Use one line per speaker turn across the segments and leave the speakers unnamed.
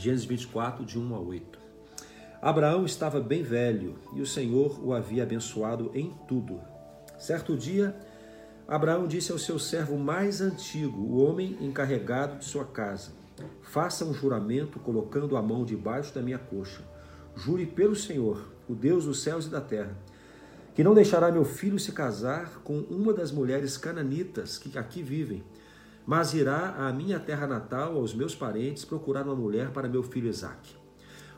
Gênesis 24, de 1 a 8. Abraão estava bem velho e o Senhor o havia abençoado em tudo. Certo dia, Abraão disse ao seu servo mais antigo, o homem encarregado de sua casa: Faça um juramento colocando a mão debaixo da minha coxa. Jure pelo Senhor, o Deus dos céus e da terra, que não deixará meu filho se casar com uma das mulheres cananitas que aqui vivem, mas irá à minha terra natal, aos meus parentes, procurar uma mulher para meu filho Isaque.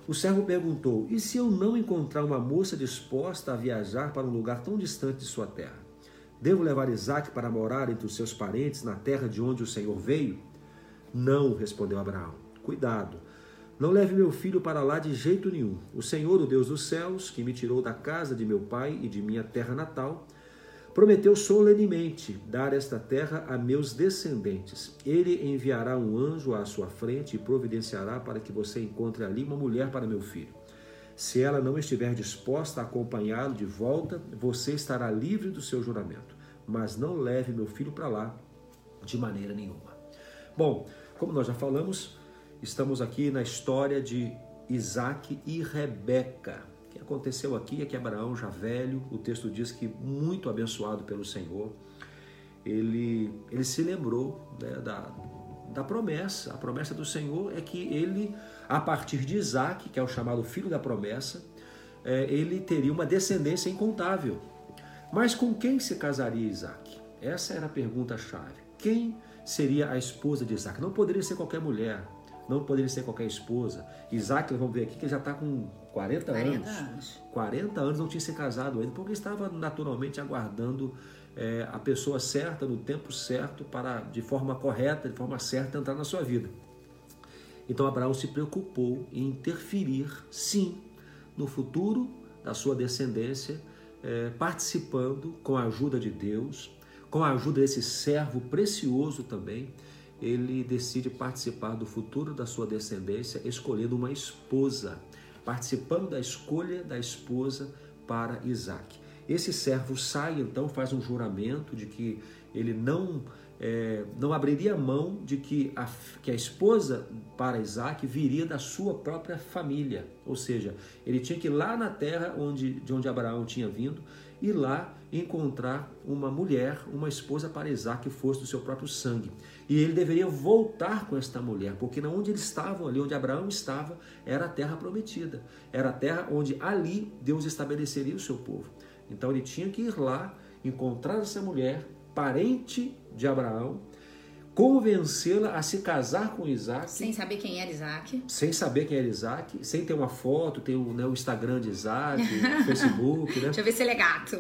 O servo perguntou: E se eu não encontrar uma moça disposta a viajar para um lugar tão distante de sua terra? Devo levar Isaque para morar entre os seus parentes na terra de onde o Senhor veio? Não, respondeu Abraão. Cuidado, não leve meu filho para lá de jeito nenhum. O Senhor, o Deus dos céus, que me tirou da casa de meu pai e de minha terra natal, prometeu solenemente dar esta terra a meus descendentes. Ele enviará um anjo à sua frente e providenciará para que você encontre ali uma mulher para meu filho. Se ela não estiver disposta a acompanhá-lo de volta, você estará livre do seu juramento. Mas não leve meu filho para lá de maneira nenhuma. Bom, como nós já falamos, estamos aqui na história de Isaac e Rebeca aconteceu aqui é que Abraão, já velho, o texto diz que muito abençoado pelo Senhor, ele, ele se lembrou né, da, da promessa. A promessa do Senhor é que ele, a partir de Isaac, que é o chamado filho da promessa, é, ele teria uma descendência incontável. Mas com quem se casaria Isaac? Essa era a pergunta-chave. Quem seria a esposa de Isaac? Não poderia ser qualquer mulher, não poderia ser qualquer esposa. Isaac, vamos ver aqui, que ele já está com 40, 40 anos. anos. 40 anos não tinha se casado ainda, porque estava naturalmente aguardando é, a pessoa certa, no tempo certo, para, de forma correta, de forma certa, entrar na sua vida. Então Abraão se preocupou em interferir, sim, no futuro da sua descendência, é, participando com a ajuda de Deus, com a ajuda desse servo precioso também, ele decide participar do futuro da sua descendência, escolhendo uma esposa participando da escolha da esposa para Isaac. Esse servo sai então, faz um juramento de que ele não é, não abriria mão de que a, que a esposa para Isaac viria da sua própria família. Ou seja, ele tinha que ir lá na terra onde, de onde Abraão tinha vindo e lá encontrar uma mulher, uma esposa para Isaac que fosse do seu próprio sangue. E ele deveria voltar com esta mulher, porque onde eles estavam, ali onde Abraão estava, era a terra prometida. Era a terra onde ali Deus estabeleceria o seu povo. Então ele tinha que ir lá, encontrar essa mulher, parente de Abraão, convencê-la a se casar com Isaac.
Sem saber quem era Isaac.
Sem saber quem era Isaac, sem ter uma foto, ter o, né, o Instagram de Isaac, o Facebook, né?
Deixa eu ver se ele é gato.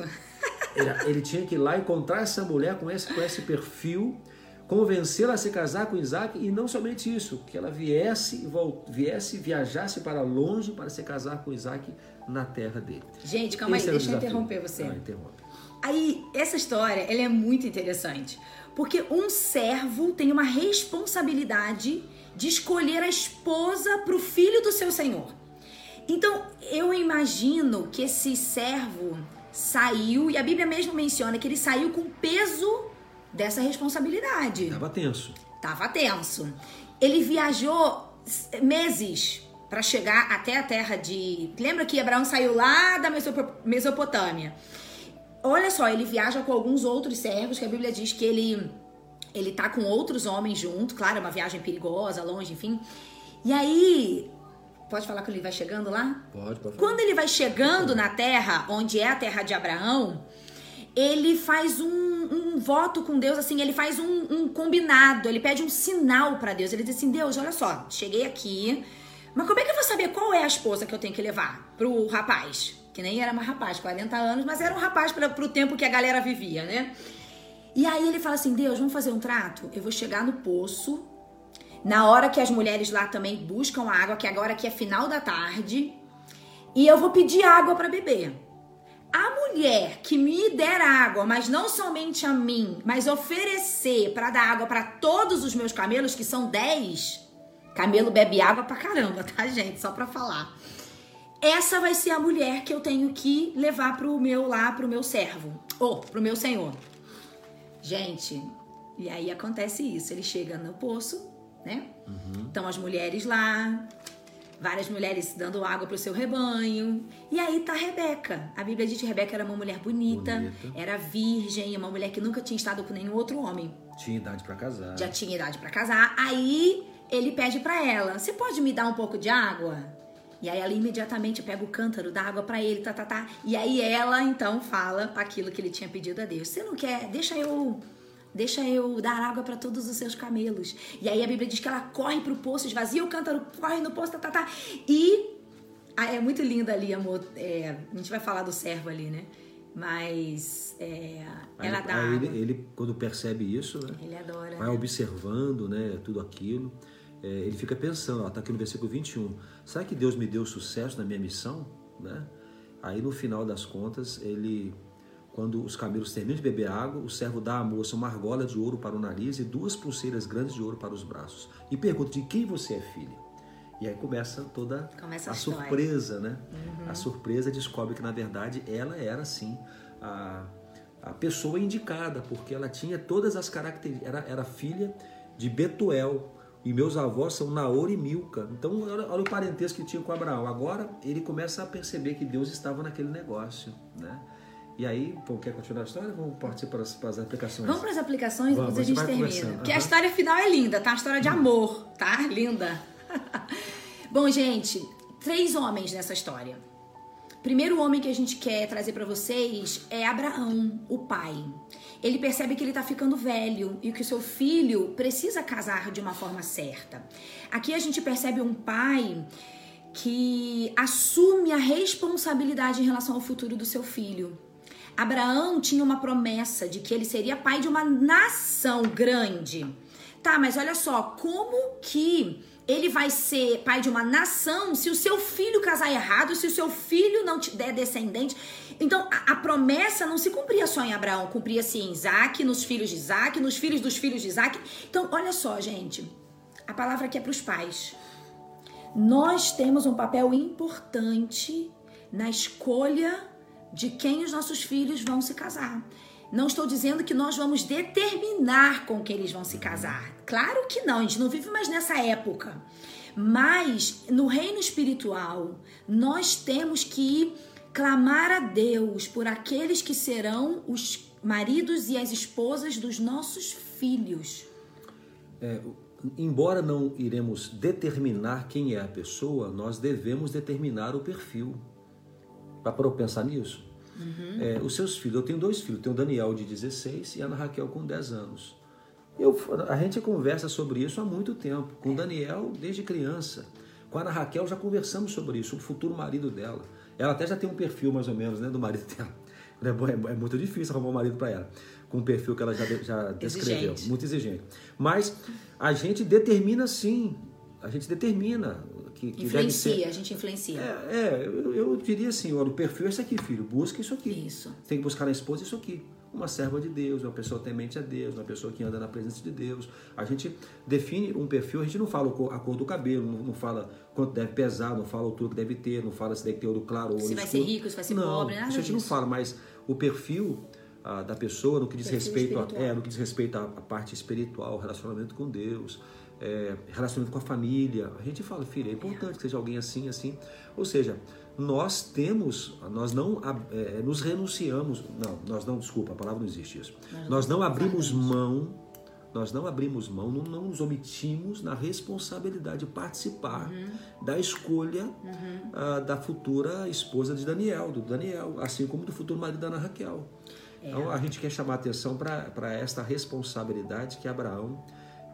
Ele, ele, tinha que ir lá encontrar essa mulher com esse, com esse perfil, convencê-la a se casar com Isaac e não somente isso, que ela viesse, viesse viajasse para longe para se casar com Isaac na terra dele.
Gente, calma esse aí, deixa eu interromper você.
Ah, interrompe.
Aí, essa história, ela é muito interessante. Porque um servo tem uma responsabilidade de escolher a esposa para o filho do seu senhor. Então, eu imagino que esse servo saiu, e a Bíblia mesmo menciona que ele saiu com peso dessa responsabilidade.
Tava tenso.
Tava tenso. Ele viajou meses para chegar até a terra de. Lembra que Abraão saiu lá da Mesopotâmia? Olha só, ele viaja com alguns outros servos, que a Bíblia diz que ele ele tá com outros homens junto, claro, é uma viagem perigosa, longe, enfim. E aí, pode falar quando ele vai chegando lá?
Pode, pode.
Quando ele vai chegando na terra, onde é a terra de Abraão, ele faz um, um voto com Deus, assim, ele faz um, um combinado, ele pede um sinal para Deus. Ele diz assim: Deus, olha só, cheguei aqui, mas como é que eu vou saber qual é a esposa que eu tenho que levar pro rapaz? Que nem era mais rapaz, 40 anos, mas era um rapaz para o tempo que a galera vivia, né? E aí ele fala assim: Deus, vamos fazer um trato? Eu vou chegar no poço, na hora que as mulheres lá também buscam água, que agora que é final da tarde, e eu vou pedir água para beber. A mulher que me der água, mas não somente a mim, mas oferecer para dar água para todos os meus camelos, que são 10, camelo bebe água pra caramba, tá, gente? Só pra falar essa vai ser a mulher que eu tenho que levar pro meu lá, pro meu servo, ou pro meu senhor. Gente, e aí acontece isso, ele chega no poço, né? Uhum. Então as mulheres lá, várias mulheres dando água para o seu rebanho. E aí tá Rebeca. A Bíblia diz que Rebeca era uma mulher bonita, bonita. era virgem, uma mulher que nunca tinha estado com nenhum outro homem.
Tinha idade para casar.
Já tinha idade para casar. Aí ele pede para ela: "Você pode me dar um pouco de água?" E aí ela imediatamente pega o cântaro da água para ele, tá, tá, tá. E aí ela então fala aquilo que ele tinha pedido a Deus. Você não quer? Deixa eu Deixa eu dar água para todos os seus camelos. E aí a Bíblia diz que ela corre pro poço, esvazia o cântaro, corre no poço, tá, tá, tá. E ah, é muito linda ali, amor. É, a gente vai falar do servo ali, né? Mas é, ela
aí,
dá.
Aí ele, ele, quando percebe isso, né?
Ele adora.
Vai
né?
observando, né? Tudo aquilo. É, ele fica pensando, ó, tá aqui no versículo 21. Será que Deus me deu sucesso na minha missão? Né? Aí no final das contas, ele quando os camelos terminam de beber água, o servo dá à moça uma argola de ouro para o nariz e duas pulseiras grandes de ouro para os braços. E pergunta de quem você é filha. E aí começa toda
começa a,
a surpresa, né? Uhum. A surpresa descobre que, na verdade, ela era, sim, a, a pessoa indicada, porque ela tinha todas as características. Era, era filha de Betuel, e meus avós são Naor e Milca. Então, olha, o parentesco que tinha com Abraão. Agora, ele começa a perceber que Deus estava naquele negócio, né? E aí, pô, quer continuar a história vamos partir para as, para as aplicações?
Vamos para as aplicações e depois a gente termina. Porque uhum. a história final é linda, tá? Uma história de amor, tá? Linda. Bom, gente, três homens nessa história. Primeiro homem que a gente quer trazer para vocês é Abraão, o pai. Ele percebe que ele está ficando velho e que o seu filho precisa casar de uma forma certa. Aqui a gente percebe um pai que assume a responsabilidade em relação ao futuro do seu filho. Abraão tinha uma promessa de que ele seria pai de uma nação grande. Tá, mas olha só, como que ele vai ser pai de uma nação se o seu filho casar errado, se o seu filho não te der descendente? Então, a, a promessa não se cumpria só em Abraão, cumpria-se em Isaac, nos filhos de Isaac, nos filhos dos filhos de Isaac. Então, olha só, gente, a palavra aqui é para os pais. Nós temos um papel importante na escolha de quem os nossos filhos vão se casar. Não estou dizendo que nós vamos determinar com quem eles vão se casar. Claro que não, a gente não vive mais nessa época. Mas no reino espiritual, nós temos que clamar a Deus por aqueles que serão os maridos e as esposas dos nossos filhos.
É, embora não iremos determinar quem é a pessoa, nós devemos determinar o perfil. Para pensar nisso? Uhum. É, os seus filhos, eu tenho dois filhos, tenho o Daniel de 16 e a Ana Raquel com 10 anos. Eu, a gente conversa sobre isso há muito tempo, com o Daniel desde criança. Com a Ana Raquel já conversamos sobre isso, o futuro marido dela. Ela até já tem um perfil mais ou menos né, do marido dela. É, é, é muito difícil arrumar um marido para ela, com um perfil que ela já, já descreveu, exigente. muito exigente. Mas a gente determina sim, a gente determina que, que
influencia,
ser...
a gente influencia.
É, é eu, eu, diria assim, olha, o perfil é esse aqui, filho, busca isso aqui.
Isso.
Tem que buscar na esposa isso aqui. Uma serva de Deus, uma pessoa temente a Deus, uma pessoa que anda na presença de Deus. A gente define um perfil, a gente não fala a cor do cabelo, não, não fala quanto deve pesar, não fala o tudo que deve ter, não fala se deve ter olho claro ou
Se vai
escuro.
ser rico, se vai ser
não,
pobre, nada
Isso a gente
disso.
não fala, mas o perfil ah, da pessoa no que diz respeito a, é, no que diz respeito à parte espiritual, relacionamento com Deus, é, relacionamento com a família. A gente fala, filho, é importante que seja alguém assim, assim. Ou seja, nós temos, nós não é, nos renunciamos, não, nós não, desculpa, a palavra não existe isso. Nós, nós não abrimos mão, nós não abrimos mão, não, não nos omitimos na responsabilidade de participar uhum. da escolha uhum. uh, da futura esposa de Daniel, do Daniel, assim como do futuro marido da Ana Raquel. É. Então a gente quer chamar atenção para esta responsabilidade que Abraão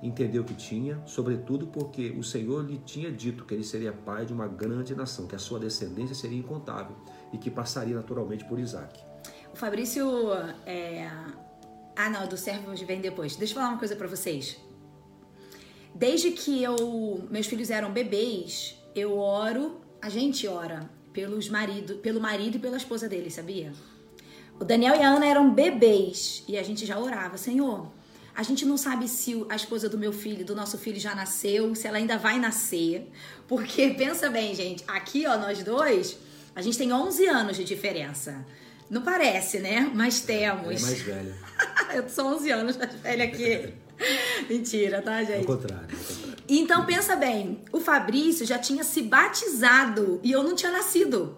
entendeu que tinha, sobretudo porque o Senhor lhe tinha dito que ele seria pai de uma grande nação, que a sua descendência seria incontável e que passaria naturalmente por Isaac.
O Fabrício. É... Ah, não, do servo vem depois. Deixa eu falar uma coisa para vocês. Desde que eu, meus filhos eram bebês, eu oro, a gente ora pelos marido, pelo marido e pela esposa dele, sabia? O Daniel e a Ana eram bebês e a gente já orava, Senhor, a gente não sabe se a esposa do meu filho, do nosso filho já nasceu, se ela ainda vai nascer. Porque pensa bem, gente, aqui ó, nós dois, a gente tem 11 anos de diferença. Não parece, né? Mas temos.
É mais velha.
Eu sou 11 anos mais velha que. Mentira, tá, gente?
Ao contrário, ao contrário.
Então pensa bem, o Fabrício já tinha se batizado e eu não tinha nascido.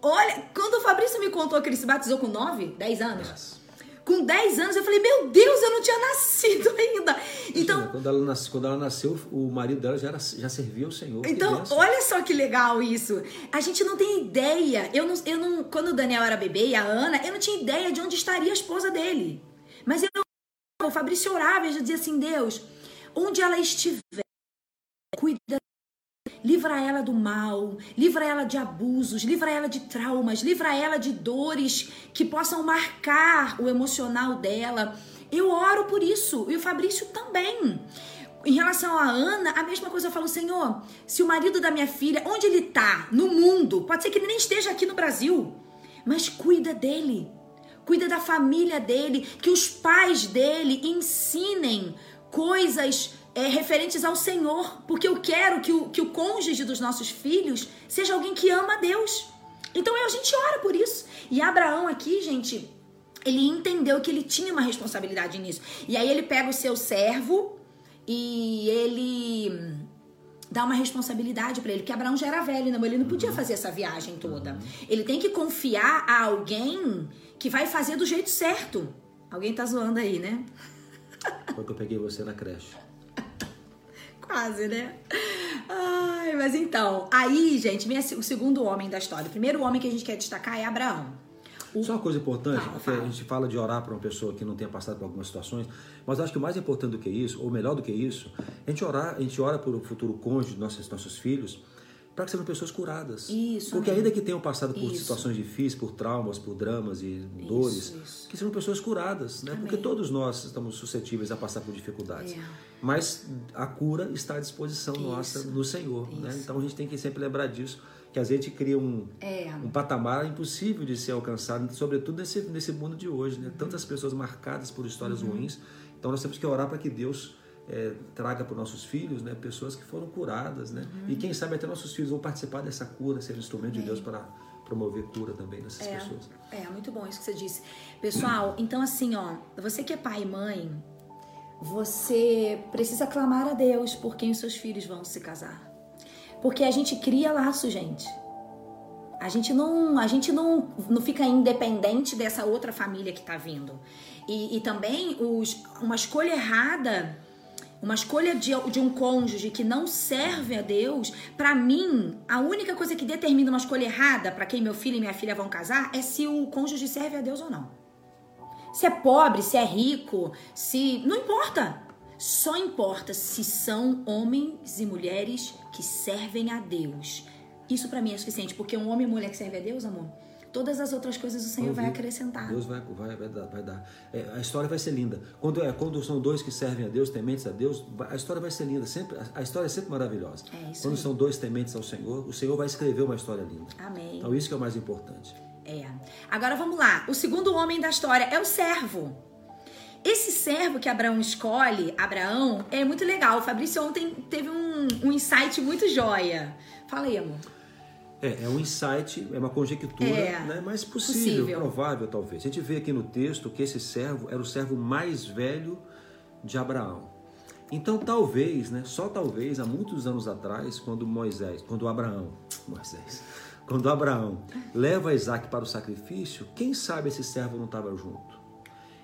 Olha, quando o Fabrício me contou que ele se batizou com 9, 10 anos.
Yes.
Com 10 anos eu falei, meu Deus, eu não tinha nascido ainda. Então,
Imagina, quando, ela nasceu, quando ela nasceu, o marido dela já, era, já servia ao Senhor.
Então, olha só que legal isso. A gente não tem ideia. Eu não, eu não, quando o Daniel era bebê e a Ana, eu não tinha ideia de onde estaria a esposa dele. Mas eu, o Fabrício orava e já dizia assim: Deus, onde ela estiver, Livra ela do mal, livra ela de abusos, livra ela de traumas, livra ela de dores que possam marcar o emocional dela. Eu oro por isso e o Fabrício também. Em relação a Ana, a mesma coisa eu falo, Senhor, se o marido da minha filha, onde ele tá? No mundo, pode ser que ele nem esteja aqui no Brasil, mas cuida dele. Cuida da família dele, que os pais dele ensinem coisas é, referentes ao Senhor, porque eu quero que o, que o cônjuge dos nossos filhos seja alguém que ama a Deus. Então a gente ora por isso. E Abraão aqui, gente, ele entendeu que ele tinha uma responsabilidade nisso. E aí ele pega o seu servo e ele dá uma responsabilidade para ele, porque Abraão já era velho, não, ele não podia fazer essa viagem toda. Ele tem que confiar a alguém que vai fazer do jeito certo. Alguém tá zoando aí, né?
Foi que eu peguei você na creche.
Quase, né? Ai, mas então, aí, gente, vem o segundo homem da história. O primeiro homem que a gente quer destacar é Abraão. O-
Só uma coisa importante,
Fala, fala.
a gente fala de orar para uma pessoa que não tenha passado por algumas situações, mas acho que o mais importante do que isso, ou melhor do que isso, a gente orar, a gente ora por o futuro cônjuge nossos, nossos filhos, para que sejam pessoas curadas.
Isso,
Porque
amém.
ainda que tenham passado por
Isso.
situações difíceis, por traumas, por dramas e dores,
isso.
que sejam pessoas curadas, né?
Amém.
Porque todos nós estamos suscetíveis a passar por dificuldades.
É.
Mas a cura está à disposição nossa no Senhor, né? Então a gente tem que sempre lembrar disso, que às vezes a gente cria um,
É.
um patamar impossível de ser alcançado, sobretudo nesse, nesse mundo de hoje, né? Tantas pessoas marcadas por histórias
Uhum.
ruins. Então nós temos que orar para que Deus eh, traga para os nossos filhos, né? Pessoas que foram curadas, né?
Uhum.
E quem sabe até nossos filhos vão participar dessa cura, ser instrumento de Deus para promover cura também nessas pessoas.
É, muito bom isso que você disse. Pessoal, então assim, ó, você que é pai e mãe, você precisa clamar a Deus por quem os seus filhos vão se casar. Porque a gente cria laço, gente. A gente não, a gente não, não fica independente dessa outra família que tá vindo. E, e também os, uma escolha errada, uma escolha de, de um cônjuge que não serve a Deus, pra mim, a única coisa que determina uma escolha errada pra quem meu filho e minha filha vão casar é se o cônjuge serve a Deus ou não. Se é pobre, se é rico, se. Não importa. Só importa se são homens e mulheres que servem a Deus. Isso pra mim é suficiente, porque um homem e mulher que serve a Deus, amor, todas as outras coisas o Senhor vai acrescentar.
Deus vai, vai, vai dar. Vai dar. É, a história vai ser linda. Quando, é, quando são dois que servem a Deus, tementes a Deus, a história vai ser linda. Sempre, a, a história é sempre maravilhosa.
É isso
quando
aí.
são dois tementes ao Senhor, o Senhor vai escrever uma história linda.
Amém.
Então isso que é o mais importante.
É. Agora vamos lá. O segundo homem da história é o servo. Esse servo que Abraão escolhe, Abraão, é muito legal. O Fabrício ontem teve um, um insight muito joia. Fala aí, amor.
É, é um insight, é uma conjectura,
É,
né, mas possível,
possível.
provável talvez. A gente vê aqui no texto que esse servo era o servo mais velho de Abraão. Então talvez, né, só talvez, há muitos anos atrás, quando Moisés, quando Abraão, Moisés, quando Abraão leva Isaac para o sacrifício, quem sabe esse servo não estava junto?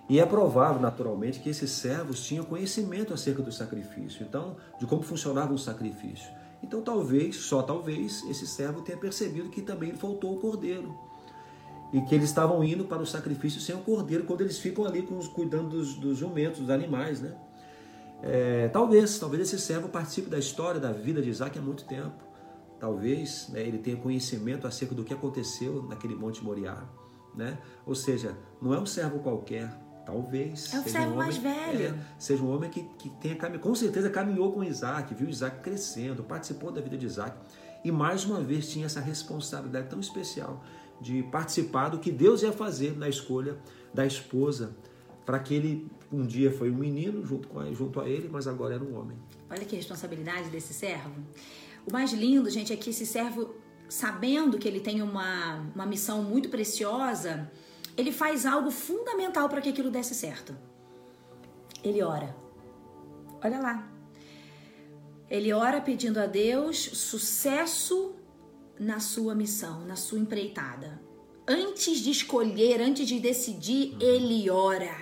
E é provável, naturalmente, que esses servos tinham conhecimento acerca do sacrifício, então, de como funcionava um sacrifício. Então, talvez, só talvez, esse servo tenha percebido que também faltou o cordeiro. E que eles estavam indo para o sacrifício sem o cordeiro, quando eles ficam ali com os, cuidando dos, dos jumentos, dos animais, né? É, talvez, talvez esse servo participe da história da vida de Isaac há muito tempo. Talvez né, ele tenha conhecimento acerca do que aconteceu naquele Monte Moriá, né? Ou seja, não é um servo qualquer. Talvez
É o
seja
servo
um
mais
homem,
velho.
é, seja um homem que, que tenha cami- com certeza caminhou com Isaac, viu Isaac crescendo, participou da vida de Isaac e mais uma vez tinha essa responsabilidade tão especial de participar do que Deus ia fazer na escolha da esposa para que ele um dia foi um menino junto, com a, junto a ele, mas agora era um homem.
Olha que responsabilidade desse servo. O mais lindo, gente, é que esse servo, sabendo que ele tem uma, uma missão muito preciosa, ele faz algo fundamental para que aquilo desse certo. Ele ora. Olha lá. Ele ora pedindo a Deus sucesso na sua missão, na sua empreitada. Antes de escolher, antes de decidir, ele ora.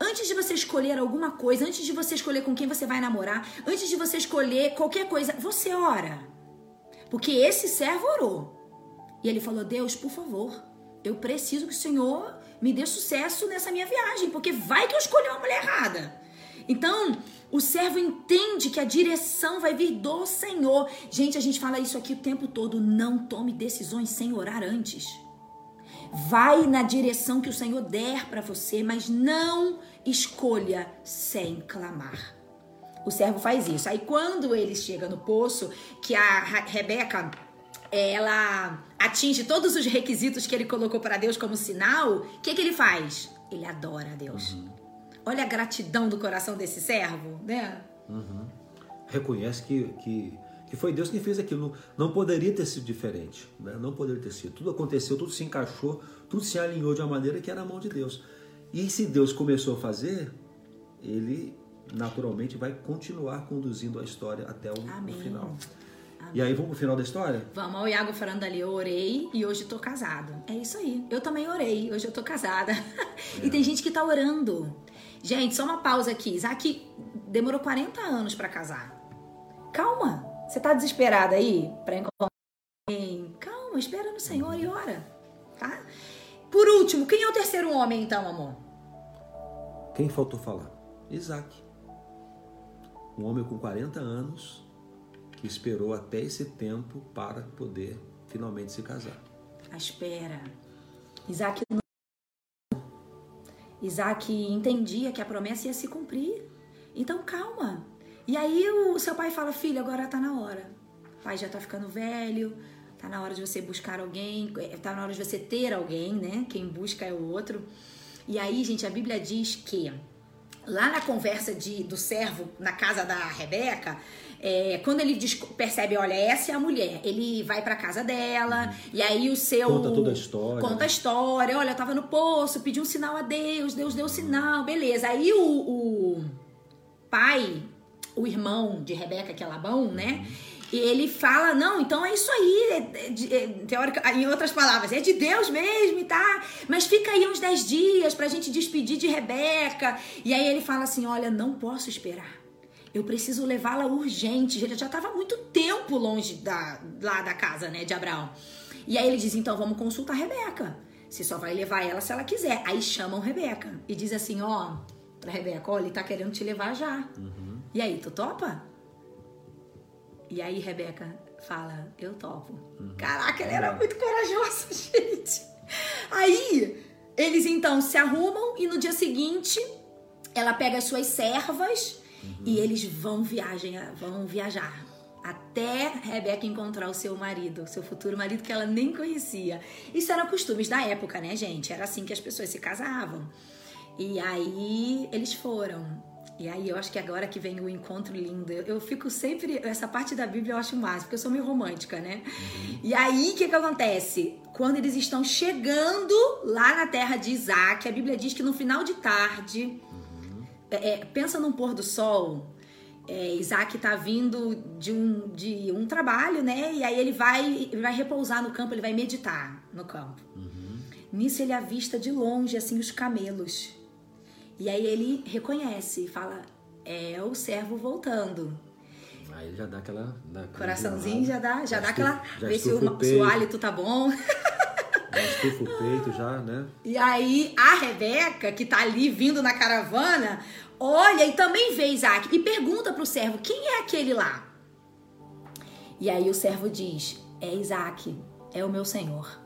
Antes de você escolher alguma coisa, antes de você escolher com quem você vai namorar, antes de você escolher qualquer coisa, você ora. Porque esse servo orou. E ele falou: Deus, por favor, eu preciso que o Senhor me dê sucesso nessa minha viagem, porque vai que eu escolhi uma mulher errada. Então, o servo entende que a direção vai vir do Senhor. Gente, a gente fala isso aqui o tempo todo. Não tome decisões sem orar antes. Vai na direção que o Senhor der para você, mas não escolha sem clamar. O servo faz isso. Aí quando ele chega no poço, que a Rebeca ela atinge todos os requisitos que ele colocou para Deus como sinal, o que, que ele faz? Ele adora a Deus. Uhum. Olha a gratidão do coração desse servo, né?
Uhum. Reconhece que, que que foi Deus quem fez aquilo. Não poderia ter sido diferente, né? não poderia ter sido. Tudo aconteceu, tudo se encaixou, tudo se alinhou de uma maneira que era a mão de Deus. E se Deus começou a fazer, ele naturalmente vai continuar conduzindo a história até o, o final. E aí vamos pro final da história?
Vamos, o Iago falando ali, eu orei e hoje tô casado. É isso aí. Eu também orei, hoje eu tô casada. É. e tem gente que tá orando. Gente, só uma pausa aqui. Isaac demorou 40 anos para casar. Calma. Você tá desesperada aí para encontrar alguém? Calma, espera no Senhor e ora, tá? Por último, quem é o terceiro homem então, amor?
Quem faltou falar? Isaac. Um homem com 40 anos que esperou até esse tempo para poder finalmente se casar.
A espera. Isaac Isaac entendia que a promessa ia se cumprir. Então calma. E aí o seu pai fala: Filho, agora tá na hora. O pai já tá ficando velho, tá na hora de você buscar alguém, é, tá na hora de você ter alguém, né? Quem busca é o outro. E aí, gente, a Bíblia diz que lá na conversa de, do servo na casa da Rebeca, é, quando ele percebe, olha, essa é a mulher, ele vai pra casa dela, uhum. e aí o seu.
Conta toda a história.
Conta a história, olha, eu tava no poço, pedi um sinal a Deus, Deus deu sinal, beleza. Aí o, o pai o irmão de Rebeca, que é Labão, né? E ele fala, não, então é isso aí, é, é, teórica, em outras palavras, é de Deus mesmo, tá? Mas fica aí uns 10 dias pra gente despedir de Rebeca. E aí ele fala assim: olha, não posso esperar. Eu preciso levá-la urgente. Ele já estava muito tempo longe da, lá da casa, né, de Abraão. E aí ele diz: então vamos consultar Rebeca. Você só vai levar ela se ela quiser. Aí chamam Rebeca e diz assim: ó, pra Rebeca, olha, ele tá querendo te levar já. Uhum. E aí, tu topa? E aí, Rebeca fala: Eu topo. Uhum. Caraca, ele era muito corajoso, gente. Aí, eles então se arrumam e no dia seguinte ela pega as suas servas uhum. e eles vão viagem, vão viajar até Rebeca encontrar o seu marido, o seu futuro marido que ela nem conhecia. Isso eram costumes da época, né, gente? Era assim que as pessoas se casavam. E aí eles foram. E aí eu acho que agora que vem o encontro lindo, eu, fico sempre. Essa parte da Bíblia eu acho mais, porque eu sou meio romântica, né? Uhum. E aí o que, que acontece? Quando eles estão chegando lá na terra de Isaac, a Bíblia diz que no final de tarde. É, é pensa num pôr do sol. É, Isaac está vindo de um, de um trabalho, né? E aí ele vai, vai repousar no campo, ele vai meditar no campo. Uhum. Nisso ele avista de longe, assim, os camelos. E aí ele reconhece e fala: é o servo voltando.
Aí já dá aquela. Dá
Coraçãozinho já dá, já, já dá aquela. Vê se o, se o hálito tá bom.
Já estufa o peito, já, né?
E aí a Rebeca, que tá ali vindo na caravana, olha e também vê Isaac e pergunta pro servo: quem é aquele lá? E aí o servo diz: é Isaac, é o meu senhor.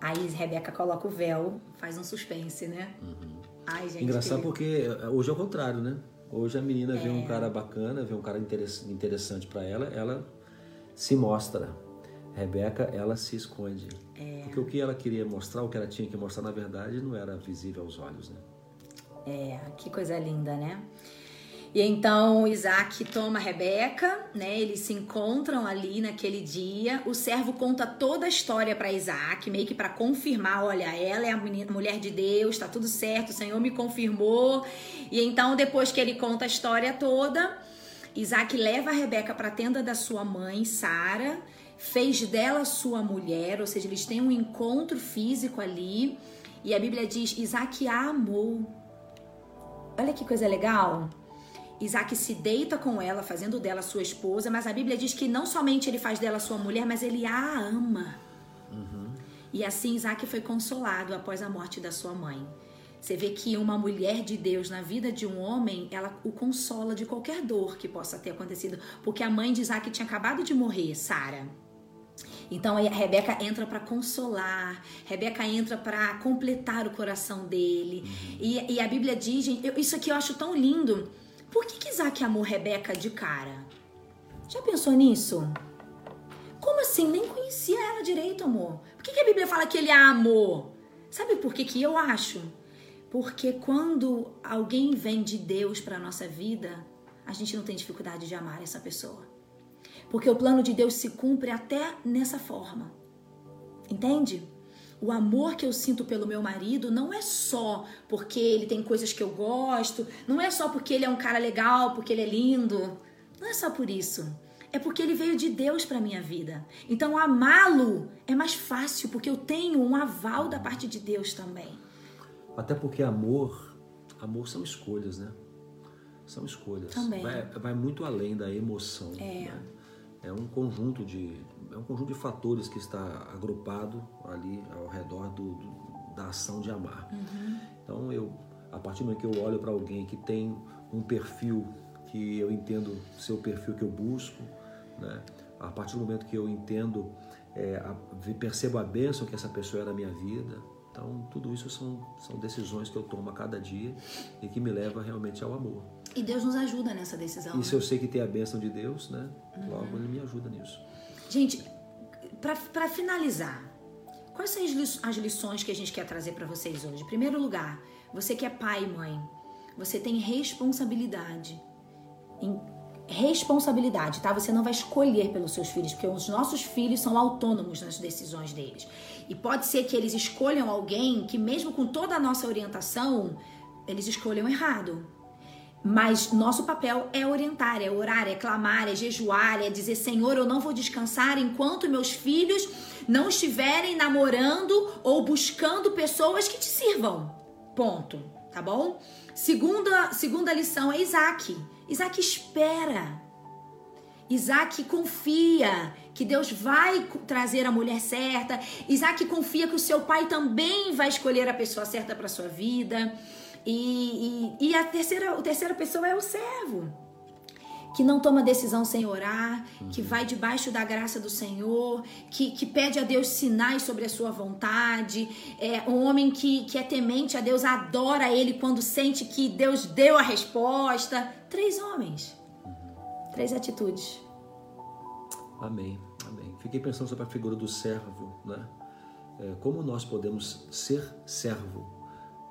Aí Rebeca coloca o véu, faz um suspense, né? Uhum. Ai, gente.
Engraçado que... porque eh, hoje é o contrário, né? Hoje a menina é. vê um é. cara bacana, vê um cara interessante para ela, ela se mostra. Rebeca, ela se esconde. É. Porque o que ela queria mostrar, o que ela tinha que mostrar, na verdade, não era visível aos olhos, né?
É, que coisa linda, né? E então Isaac toma Rebeca, né? Eles se encontram ali naquele dia. O servo conta toda a história para Isaac, meio que para confirmar, olha, ela é a mulher de Deus, tá tudo certo, o Senhor me confirmou. E então depois que ele conta a história toda, Isaac leva a Rebeca para a tenda da sua mãe, Sara, fez dela sua mulher, ou seja, eles têm um encontro físico ali. E a Bíblia diz: Isaac a amou. Olha que coisa legal. Isaac se deita com ela, fazendo dela sua esposa, mas a Bíblia diz que não somente ele faz dela sua mulher, mas ele a ama. Uhum. E assim Isaac foi consolado após a morte da sua mãe. Você vê que uma mulher de Deus na vida de um homem, ela o consola de qualquer dor que possa ter acontecido, porque a mãe de Isaac tinha acabado de morrer, Sara. Então a Rebeca entra para consolar, Rebeca entra para completar o coração dele. Uhum. E, e, a Bíblia diz, eu, isso aqui eu acho tão lindo. Por que, que Isaac amou Rebeca de cara? Já pensou nisso? Como assim? Nem conhecia ela direito, amor. Por que, que a Bíblia fala que ele a amou? Sabe por que, que eu acho? Porque quando alguém vem de Deus para nossa vida, a gente não tem dificuldade de amar essa pessoa. Porque o plano de Deus se cumpre até nessa forma. Entende? O amor que eu sinto pelo meu marido não é só porque ele tem coisas que eu gosto, não é só porque ele é um cara legal, porque ele é lindo. Não é só por isso. É porque ele veio de Deus para minha vida. Então amá-lo é mais fácil porque eu tenho um aval da parte de Deus também.
Até porque amor, amor são escolhas, né? São escolhas.
Também.
Vai, vai muito além da emoção. É. Né? É um conjunto de é um conjunto de fatores que está agrupado ali ao redor do, do da ação de amar. Uhum. Então eu a partir do momento que eu olho para alguém que tem um perfil que eu entendo ser o perfil que eu busco, né? A partir do momento que eu entendo, é, a, percebo a bênção que essa pessoa é na minha vida, então tudo isso são, são decisões que eu tomo a cada dia e que me leva realmente ao amor.
E Deus nos ajuda nessa decisão.
Isso né? eu sei que tem a bênção de Deus, né? Uhum. Logo ele me ajuda nisso.
Gente, para finalizar, quais são as lições que a gente quer trazer para vocês hoje? Em primeiro lugar, você que é pai e mãe, você tem responsabilidade. Em responsabilidade, tá? Você não vai escolher pelos seus filhos, porque os nossos filhos são autônomos nas decisões deles. E pode ser que eles escolham alguém que, mesmo com toda a nossa orientação, eles escolham errado. Mas nosso papel é orientar, é orar, é clamar, é jejuar, é dizer: Senhor, eu não vou descansar enquanto meus filhos não estiverem namorando ou buscando pessoas que te sirvam. Ponto. Tá bom? Segunda, segunda lição é Isaac. Isaac espera. Isaac confia que Deus vai trazer a mulher certa. Isaac confia que o seu pai também vai escolher a pessoa certa para sua vida. E, e, e a terceira, a terceira pessoa é o servo que não toma decisão sem orar, uhum. que vai debaixo da graça do Senhor, que, que pede a Deus sinais sobre a sua vontade, é um homem que, que é temente a Deus, adora Ele quando sente que Deus deu a resposta. Três homens, uhum. três atitudes.
Amém, amém. Fiquei pensando sobre a figura do servo, né? É, como nós podemos ser servo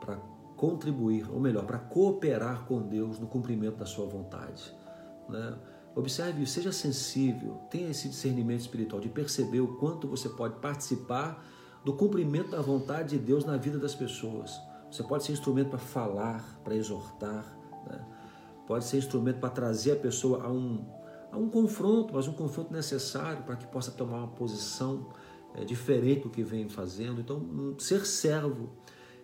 para contribuir, ou melhor, para cooperar com Deus no cumprimento da sua vontade. Né? Observe, seja sensível, tenha esse discernimento espiritual de perceber o quanto você pode participar do cumprimento da vontade de Deus na vida das pessoas. Você pode ser instrumento para falar, para exortar, né? pode ser instrumento para trazer a pessoa a um, a um confronto, mas um confronto necessário para que possa tomar uma posição é, diferente do que vem fazendo. Então, um, ser servo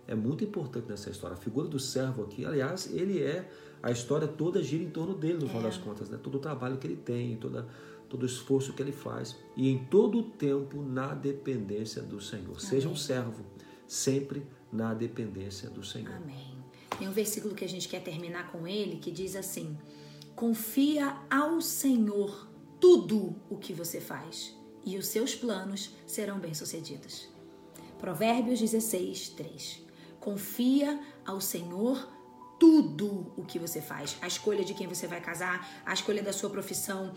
é muito importante nessa história. A figura do servo aqui, aliás, ele é a história toda gira em torno dele, no final é. das contas, né? Todo o trabalho que ele tem, toda, todo o esforço que ele faz e em todo o tempo na dependência do Senhor. Amém. Seja um servo sempre na dependência do Senhor.
Amém. Tem um versículo que a gente quer terminar com ele que diz assim: Confia ao Senhor tudo o que você faz e os seus planos serão bem-sucedidos. Provérbios 16, 3. Confia ao Senhor tudo o que você faz. A escolha de quem você vai casar, a escolha da sua profissão,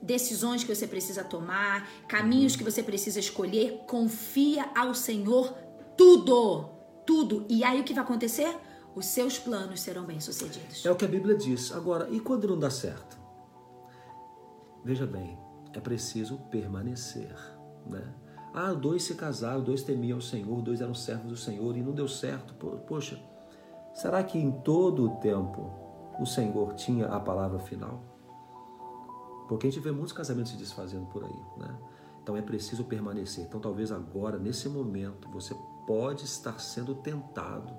decisões que você precisa tomar, caminhos que você precisa escolher. Confia ao Senhor tudo. Tudo. E aí o que vai acontecer? Os seus planos serão bem-sucedidos.
É o que a Bíblia diz. Agora, e quando não dá certo? Veja bem, é preciso permanecer, né? Ah, dois se casaram, dois temiam o Senhor, dois eram servos do Senhor e não deu certo. Poxa, será que em todo o tempo o Senhor tinha a palavra final? Porque a gente vê muitos casamentos se desfazendo por aí, né? Então é preciso permanecer. Então talvez agora, nesse momento, você pode estar sendo tentado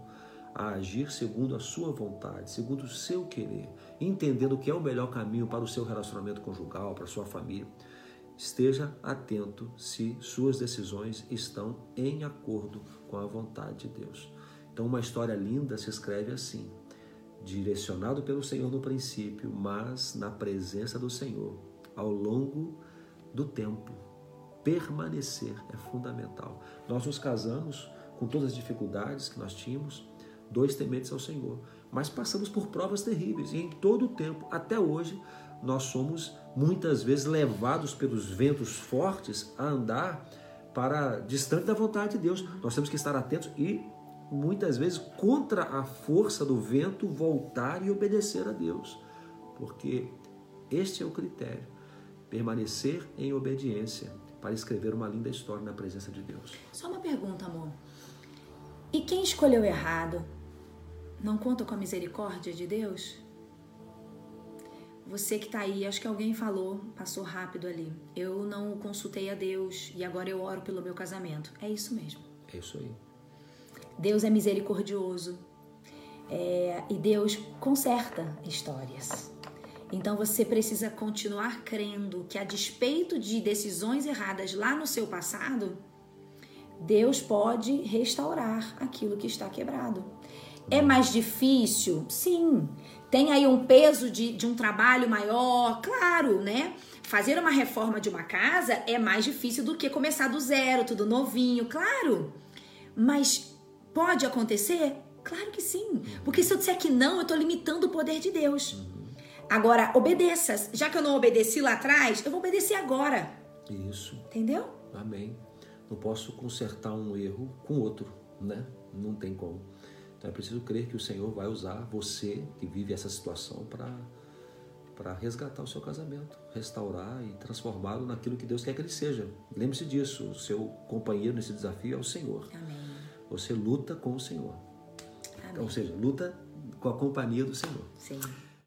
a agir segundo a sua vontade, segundo o seu querer, entendendo que é o melhor caminho para o seu relacionamento conjugal, para a sua família. Esteja atento se suas decisões estão em acordo com a vontade de Deus. Então, uma história linda se escreve assim: direcionado pelo Senhor no princípio, mas na presença do Senhor ao longo do tempo. Permanecer é fundamental. Nós nos casamos com todas as dificuldades que nós tínhamos, dois tementes ao Senhor, mas passamos por provas terríveis e em todo o tempo, até hoje, nós somos muitas vezes levados pelos ventos fortes a andar para distante da vontade de Deus. Nós temos que estar atentos e muitas vezes contra a força do vento voltar e obedecer a Deus, porque este é o critério, permanecer em obediência para escrever uma linda história na presença de Deus.
Só uma pergunta, amor. E quem escolheu errado não conta com a misericórdia de Deus? Você que tá aí, acho que alguém falou, passou rápido ali. Eu não consultei a Deus e agora eu oro pelo meu casamento. É isso mesmo.
É isso aí.
Deus é misericordioso é, e Deus conserta histórias. Então você precisa continuar crendo que, a despeito de decisões erradas lá no seu passado, Deus pode restaurar aquilo que está quebrado. É mais difícil? Sim. Tem aí um peso de, de um trabalho maior? Claro, né? Fazer uma reforma de uma casa é mais difícil do que começar do zero, tudo novinho, claro. Mas pode acontecer? Claro que sim. Porque se eu disser que não, eu estou limitando o poder de Deus. Agora, obedeça. Já que eu não obedeci lá atrás, eu vou obedecer agora.
Isso.
Entendeu?
Amém. Não posso consertar um erro com outro, né? Não tem como. Então é preciso crer que o Senhor vai usar você que vive essa situação para para resgatar o seu casamento, restaurar e transformá-lo naquilo que Deus quer que ele seja. Lembre-se disso, o seu companheiro nesse desafio é o Senhor.
Amém.
Você luta com o Senhor.
Amém.
Ou seja, luta com a companhia do Senhor.
Sim.